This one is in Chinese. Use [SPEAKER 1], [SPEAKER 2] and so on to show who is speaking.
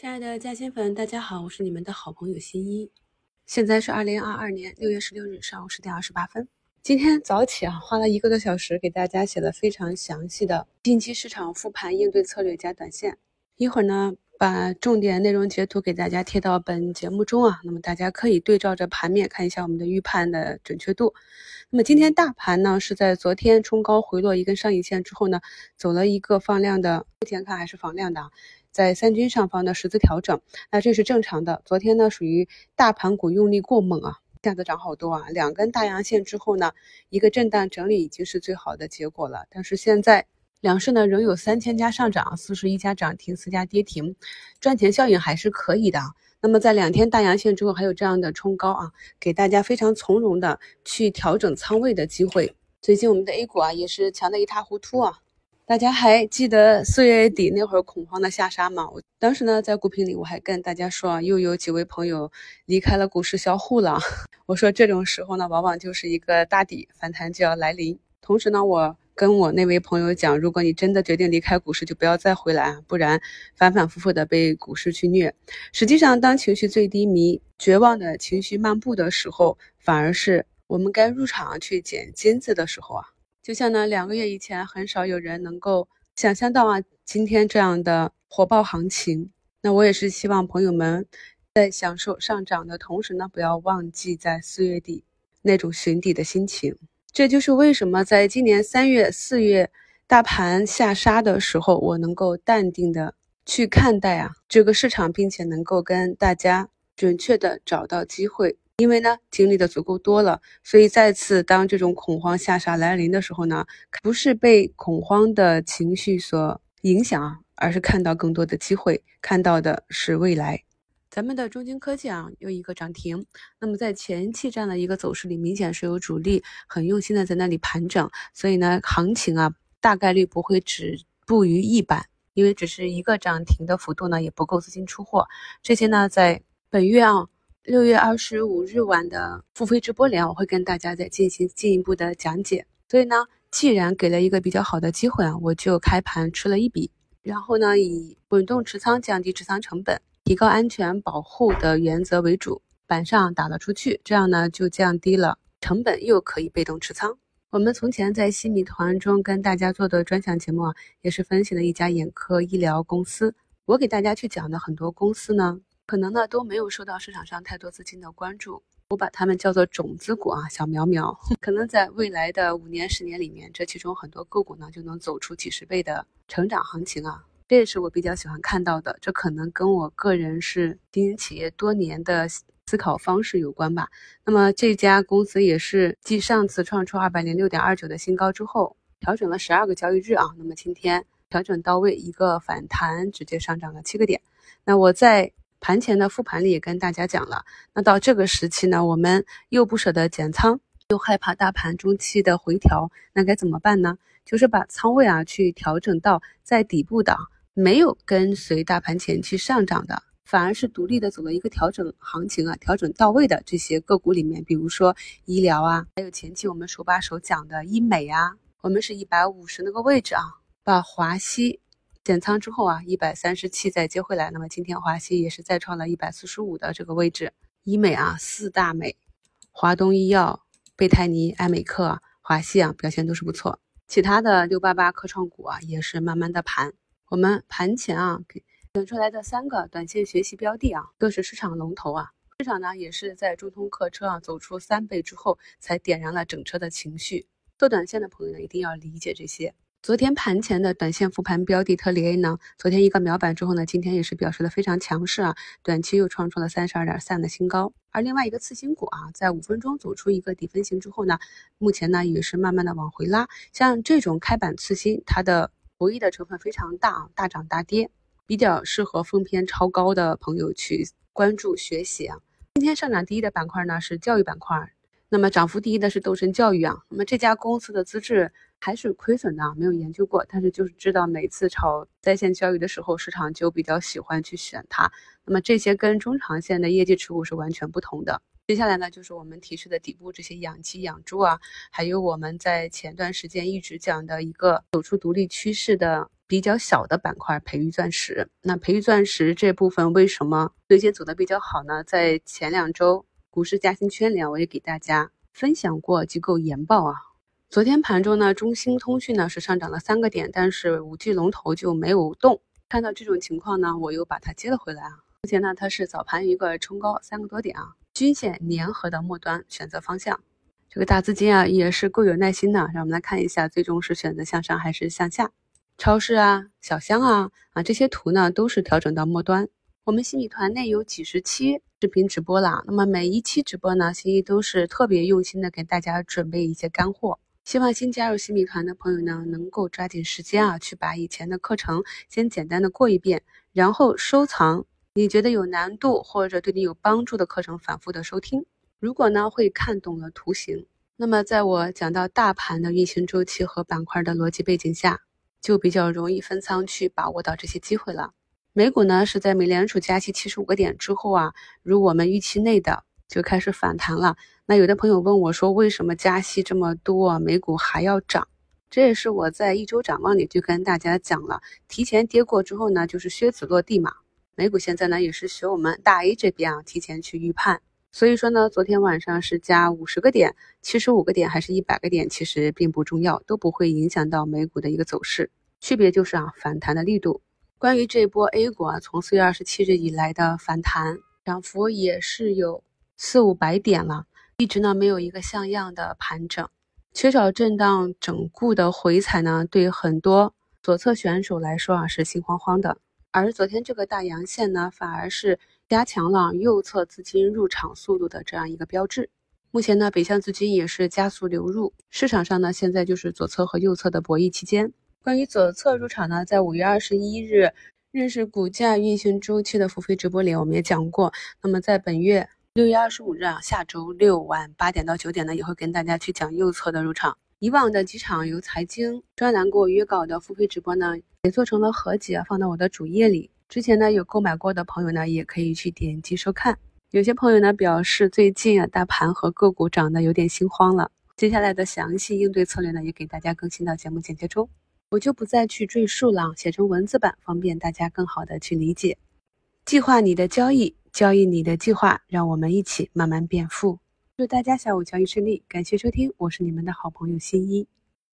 [SPEAKER 1] 亲爱的嘉兴粉，大家好，我是你们的好朋友新一。现在是二零二二年六月十六日上午十点二十八分。今天早起啊，花了一个多小时给大家写了非常详细的近期市场复盘应对策略加短线。一会儿呢，把重点内容截图给大家贴到本节目中啊，那么大家可以对照着盘面看一下我们的预判的准确度。那么今天大盘呢是在昨天冲高回落一根上影线之后呢，走了一个放量的，目前看还是放量的啊。在三均上方的十字调整，那这是正常的。昨天呢，属于大盘股用力过猛啊，一下子涨好多啊。两根大阳线之后呢，一个震荡整理已经是最好的结果了。但是现在两市呢仍有三千家上涨，四十一家涨停，四家跌停，赚钱效应还是可以的。那么在两天大阳线之后，还有这样的冲高啊，给大家非常从容的去调整仓位的机会。最近我们的 A 股啊也是强的一塌糊涂啊。大家还记得四月底那会儿恐慌的下杀吗？我当时呢在股评里我还跟大家说，又有几位朋友离开了股市销户了。我说这种时候呢，往往就是一个大底反弹就要来临。同时呢，我跟我那位朋友讲，如果你真的决定离开股市，就不要再回来啊，不然反反复复的被股市去虐。实际上，当情绪最低迷、绝望的情绪漫步的时候，反而是我们该入场去捡金子的时候啊。就像呢，两个月以前，很少有人能够想象到啊，今天这样的火爆行情。那我也是希望朋友们在享受上涨的同时呢，不要忘记在四月底那种寻底的心情。这就是为什么在今年三月、四月大盘下杀的时候，我能够淡定的去看待啊这个市场，并且能够跟大家准确的找到机会。因为呢，经历的足够多了，所以再次当这种恐慌下杀来临的时候呢，不是被恐慌的情绪所影响，而是看到更多的机会，看到的是未来。咱们的中金科技啊，又一个涨停。那么在前期这样的一个走势里，明显是有主力很用心的在那里盘整，所以呢，行情啊，大概率不会止步于一板，因为只是一个涨停的幅度呢，也不够资金出货。这些呢，在本月啊。六月二十五日晚的付费直播里，我会跟大家再进行进一步的讲解。所以呢，既然给了一个比较好的机会啊，我就开盘吃了一笔，然后呢，以滚动持仓降低持仓成本、提高安全保护的原则为主，板上打了出去，这样呢就降低了成本，又可以被动持仓。我们从前在西米团中跟大家做的专享节目啊，也是分析了一家眼科医疗公司。我给大家去讲的很多公司呢。可能呢都没有受到市场上太多资金的关注，我把它们叫做种子股啊，小苗苗。可能在未来的五年、十年里面，这其中很多个股呢就能走出几十倍的成长行情啊，这也是我比较喜欢看到的。这可能跟我个人是经营企业多年的思考方式有关吧。那么这家公司也是继上次创出二百零六点二九的新高之后，调整了十二个交易日啊，那么今天调整到位，一个反弹直接上涨了七个点。那我在。盘前的复盘里也跟大家讲了，那到这个时期呢，我们又不舍得减仓，又害怕大盘中期的回调，那该怎么办呢？就是把仓位啊去调整到在底部的，没有跟随大盘前期上涨的，反而是独立的走了一个调整行情啊，调整到位的这些个股里面，比如说医疗啊，还有前期我们手把手讲的医美啊，我们是一百五十那个位置啊，把华西。减仓之后啊，一百三十七再接回来，那么今天华西也是再创了一百四十五的这个位置。医美啊，四大美，华东医药、贝泰尼、爱美克、华西啊，表现都是不错。其他的六八八科创股啊，也是慢慢的盘。我们盘前啊，给选出来的三个短线学习标的啊，都是市场龙头啊。市场呢，也是在中通客车啊走出三倍之后，才点燃了整车的情绪。做短线的朋友呢，一定要理解这些。昨天盘前的短线复盘标的特里 A 呢，昨天一个秒板之后呢，今天也是表示的非常强势啊，短期又创出了三十二点三的新高。而另外一个次新股啊，在五分钟走出一个底分型之后呢，目前呢也是慢慢的往回拉。像这种开板次新，它的博弈的成分非常大啊，大涨大跌，比较适合风偏超高的朋友去关注学习啊。今天上涨第一的板块呢是教育板块，那么涨幅第一的是斗神教育啊。那么这家公司的资质。还是亏损的，没有研究过，但是就是知道每次炒在线教育的时候，市场就比较喜欢去选它。那么这些跟中长线的业绩持股是完全不同的。接下来呢，就是我们提示的底部这些养鸡、养猪啊，还有我们在前段时间一直讲的一个走出独立趋势的比较小的板块培育钻石。那培育钻石这部分为什么最近走的比较好呢？在前两周股市嘉兴圈里啊，我也给大家分享过机构研报啊。昨天盘中呢，中兴通讯呢是上涨了三个点，但是五 G 龙头就没有动。看到这种情况呢，我又把它接了回来啊。目前呢，它是早盘一个冲高三个多点啊，均线粘合的末端选择方向。这个大资金啊也是够有耐心的，让我们来看一下，最终是选择向上还是向下？超市啊、小箱啊啊这些图呢都是调整到末端。我们新米团内有几十期视频直播了，那么每一期直播呢，新一都是特别用心的给大家准备一些干货。希望新加入新米团的朋友呢，能够抓紧时间啊，去把以前的课程先简单的过一遍，然后收藏你觉得有难度或者对你有帮助的课程，反复的收听。如果呢会看懂了图形，那么在我讲到大盘的运行周期和板块的逻辑背景下，就比较容易分仓去把握到这些机会了。美股呢是在美联储加息七十五个点之后啊，如我们预期内的就开始反弹了。那有的朋友问我说，为什么加息这么多，美股还要涨？这也是我在一周展望里就跟大家讲了，提前跌过之后呢，就是靴子落地嘛。美股现在呢也是学我们大 A 这边啊，提前去预判。所以说呢，昨天晚上是加五十个点、七十五个点还是一百个点，其实并不重要，都不会影响到美股的一个走势。区别就是啊，反弹的力度。关于这波 A 股啊，从四月二十七日以来的反弹涨幅也是有四五百点了，一直呢没有一个像样的盘整，缺少震荡整固的回踩呢，对很多左侧选手来说啊是心慌慌的。而昨天这个大阳线呢，反而是。加强了右侧资金入场速度的这样一个标志。目前呢，北向资金也是加速流入市场上呢，现在就是左侧和右侧的博弈期间。关于左侧入场呢，在五月二十一日认识股价运行周期的付费直播里，我们也讲过。那么在本月六月二十五日啊，下周六晚八点到九点呢，也会跟大家去讲右侧的入场。以往的几场由财经专栏给我约稿的付费直播呢，也做成了合集，放到我的主页里。之前呢有购买过的朋友呢，也可以去点击收看。有些朋友呢表示，最近啊大盘和个股涨得有点心慌了。接下来的详细应对策略呢，也给大家更新到节目简介中，我就不再去赘述了，写成文字版，方便大家更好的去理解。计划你的交易，交易你的计划，让我们一起慢慢变富。祝大家下午交易顺利，感谢收听，我是你们的好朋友新一。